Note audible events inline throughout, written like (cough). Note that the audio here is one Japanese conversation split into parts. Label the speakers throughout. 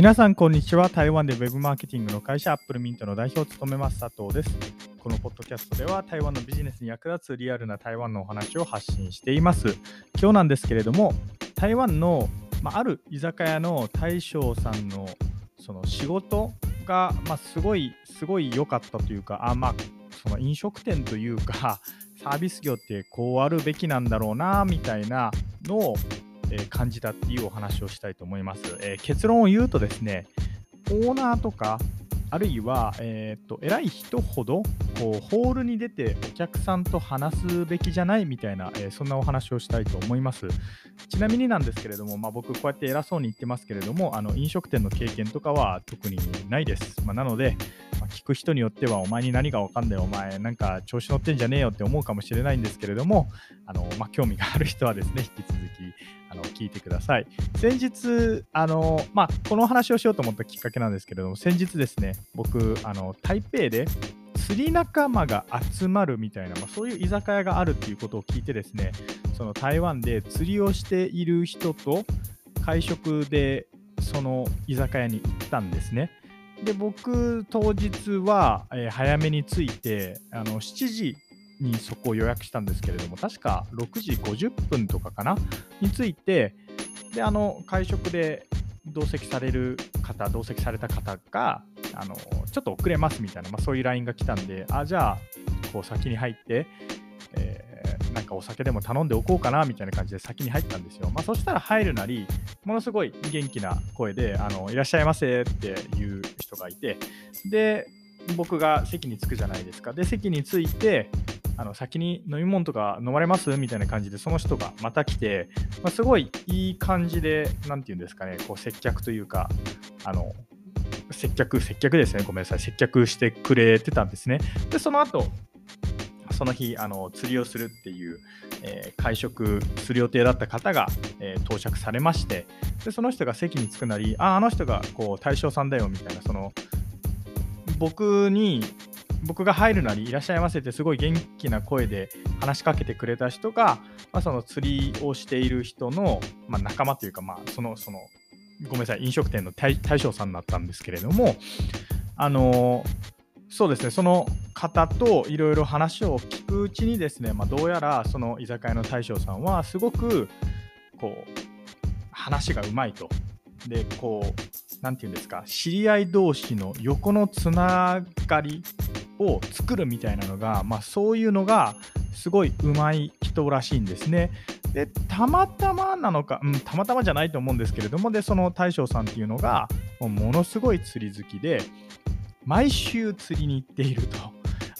Speaker 1: 皆さん、こんにちは。台湾でウェブマーケティングの会社、アップルミントの代表を務めます佐藤です。このポッドキャストでは、台湾のビジネスに役立つリアルな台湾のお話を発信しています。今日なんですけれども、台湾の、まあ、ある居酒屋の大将さんのその仕事が、まあ、すごい、すごい良かったというか、あまあ、その飲食店というか、サービス業ってこうあるべきなんだろうな、みたいなのをえ感じたっていうお話をしたいと思います。え結論を言うとですね、オーナーとか、あるいは、えーと、偉い人ほどこうホールに出てお客さんと話すべきじゃないみたいな、えー、そんなお話をしたいと思います。ちなみになんですけれども、まあ、僕、こうやって偉そうに言ってますけれども、あの飲食店の経験とかは特にないです。まあ、なので、聞く人によっては、お前に何が分かんない、お前、なんか調子乗ってんじゃねえよって思うかもしれないんですけれども、あのまあ、興味がある人はですね、引き続きあの聞いてください。先日、あのまあ、この話をしようと思ったきっかけなんですけれども、先日ですね、僕、あの台北で釣り仲間が集まるみたいな、まあ、そういう居酒屋があるっていうことを聞いてですね、その台湾で釣りをしている人と会食でその居酒屋に行ったんですね。で僕当日は、えー、早めに着いてあの7時にそこを予約したんですけれども確か6時50分とかかなについてであの会食で同席される方同席された方があのちょっと遅れますみたいな、まあ、そういう LINE が来たんであじゃあこう先に入って、えー、なんかお酒でも頼んでおこうかなみたいな感じで先に入ったんですよ、まあ、そしたら入るなりものすごい元気な声であのいらっしゃいませっていう人がいてで僕が席に着くじゃないですか。で席に着いてあの先に飲み物とか飲まれます？みたいな感じでその人がまた来て、まあ、すごいいい感じで何て言うんですかねこう接客というかあの接客接客ですね。ごめんなさい。接客してくれてたんですね。でその後その日あの釣りをするっていう、えー、会食する予定だった方が、えー、到着されましてでその人が席に着くなりああの人がこう大将さんだよみたいなその僕に僕が入るなりいらっしゃいませってすごい元気な声で話しかけてくれた人が、まあ、その釣りをしている人の、まあ、仲間というか、まあ、そのそのごめんなさい飲食店の大将さんだったんですけれどもあのそうですねその方といろいろ話を聞くうちにですね、まあ、どうやらその居酒屋の大将さんはすごくこう話がうまいとでこう何て言うんですか知り合い同士の横のつながりを作るみたいなのが、まあ、そういうのがすごいうまい人らしいんですね。でたまたまなのか、うん、たまたまじゃないと思うんですけれどもでその大将さんっていうのがものすごい釣り好きで毎週釣りに行っていると。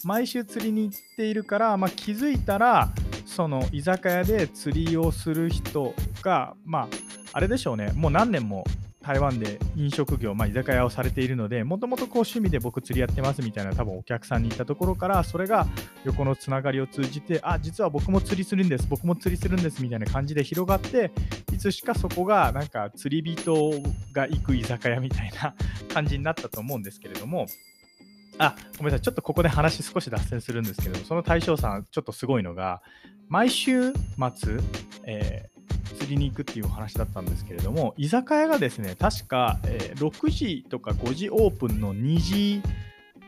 Speaker 1: 毎週釣りに行っているから、まあ、気づいたらその居酒屋で釣りをする人がまああれでしょうね。もう何年も台湾で飲食業、まあ、居酒屋をされているので、もともと趣味で僕釣りやってますみたいな多分お客さんに行ったところから、それが横のつながりを通じて、あ、実は僕も釣りするんです、僕も釣りするんですみたいな感じで広がって、いつしかそこがなんか釣り人が行く居酒屋みたいな (laughs) 感じになったと思うんですけれども、あ、ごめんなさい。ちょっとここで話少し脱線するんですけど、その大将さん、ちょっとすごいのが、毎週末、えーりに行くっていうお話だったんですけれども居酒屋がですね確か、え、6時とか5時オープンの2時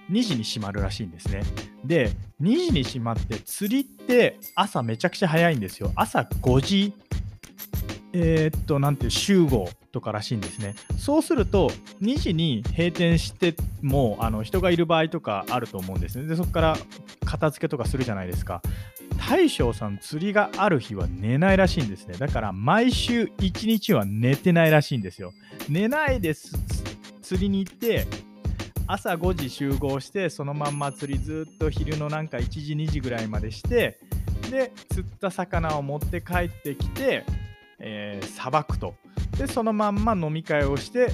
Speaker 1: 2時に閉まるらしいんですね。で、2時に閉まって釣りって朝めちゃくちゃ早いんですよ。朝5時、えー、っと、なんていう、集合とからしいんですね。そうすると、2時に閉店しても、あの人がいる場合とかあると思うんですね。で、そこから片付けとかするじゃないですか。大将さん釣りがある日は寝ないらしいんですね。だから毎週1日は寝てないらしいんですよ。寝ないです釣りに行って朝5時集合してそのまんま釣りずっと昼のなんか1時2時ぐらいまでしてで釣った魚を持って帰ってきてさば、えー、くとでそのまんま飲み会をして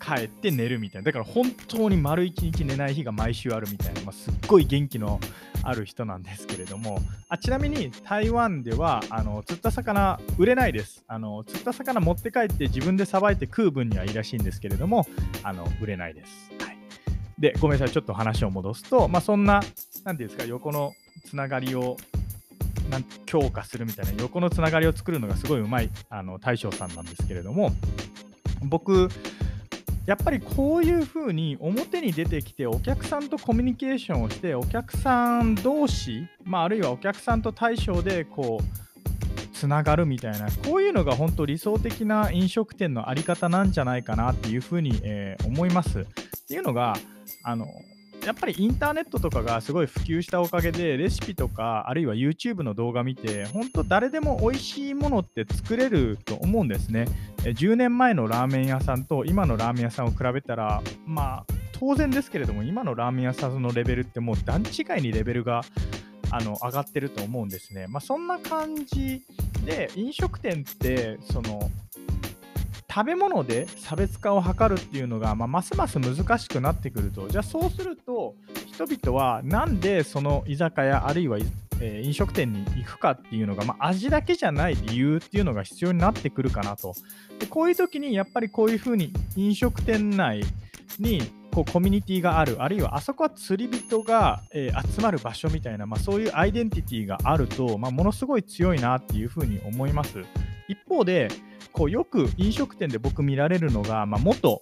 Speaker 1: 帰って寝るみたいなだから本当に丸1日寝ない日が毎週あるみたいな、まあ、すっごい元気のある人なんですけれどもあちなみに台湾ではあの釣った魚売れないです。あの釣った魚持って帰って自分でさばいて食う分にはいいらしいんですけれどもあの売れないです、はい、でごめんなさい。ちょっと話を戻すと、まあ、そんな何ていうんですか横のつながりをなん強化するみたいな横のつながりを作るのがすごいうまいあの大将さんなんですけれども僕やっぱりこういうふうに表に出てきてお客さんとコミュニケーションをしてお客さん同士、まあ、あるいはお客さんと対象でこうつながるみたいなこういうのが本当理想的な飲食店の在り方なんじゃないかなっていうふうに、えー、思います。っていうのがあのやっぱりインターネットとかがすごい普及したおかげでレシピとかあるいは YouTube の動画見て本当誰でも美味しいものって作れると思うんですね10年前のラーメン屋さんと今のラーメン屋さんを比べたらまあ当然ですけれども今のラーメン屋さんのレベルってもう段違いにレベルがあの上がってると思うんですね。まあ、そんな感じで飲食店ってその食べ物で差別化を図るっていうのが、まあ、ますます難しくなってくると。じゃあそうすると人々はなんでその居酒屋あるいは、えー、飲食店に行くかっていうのが、まあ、味だけじゃない理由っていうのが必要になってくるかなと。でこういう時にやっぱりこういうふうに飲食店内にこうコミュニティがあるあるいはあそこは釣り人が、えー、集まる場所みたいな、まあ、そういうアイデンティティがあると、まあ、ものすごい強いなっていうふうに思います。一方でこうよく飲食店で僕見られるのが、まあ、元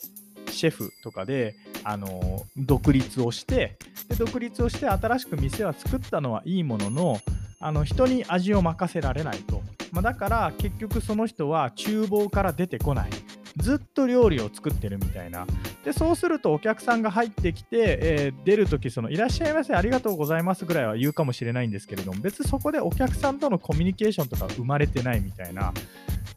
Speaker 1: シェフとかで、あの独立をしてで独立をして新しく店は作ったのはいいもののあの人に味を任せられないと、まあ、だから結局その人は厨房から出てこない。ずっと料理を作ってるみたいなでそうするとお客さんが入ってきて、えー、出るときいらっしゃいませありがとうございますぐらいは言うかもしれないんですけれども別にそこでお客さんとのコミュニケーションとか生まれてないみたいな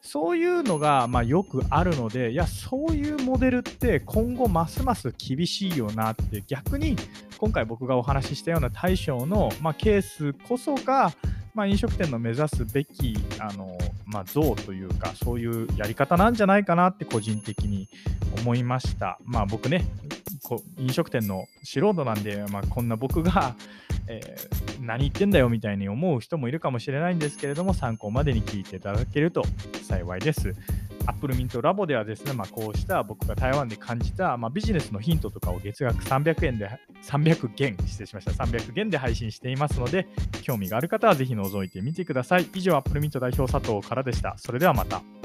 Speaker 1: そういうのが、まあ、よくあるので、いや、そういうモデルって今後ますます厳しいよなって、逆に今回僕がお話ししたような大将の、まあ、ケースこそが、まあ、飲食店の目指すべきあの、まあ、像というか、そういうやり方なんじゃないかなって個人的に思いました。まあ僕ね、こ飲食店の素人なんで、まあ、こんな僕がえー、何言ってんだよみたいに思う人もいるかもしれないんですけれども、参考までに聞いていただけると幸いです。アップルミントラボではですね、まあ、こうした僕が台湾で感じた、まあ、ビジネスのヒントとかを月額300円で、300元、失礼しました、300元で配信していますので、興味がある方はぜひ覗いてみてください。以上、アップルミント代表佐藤からでした。それではまた。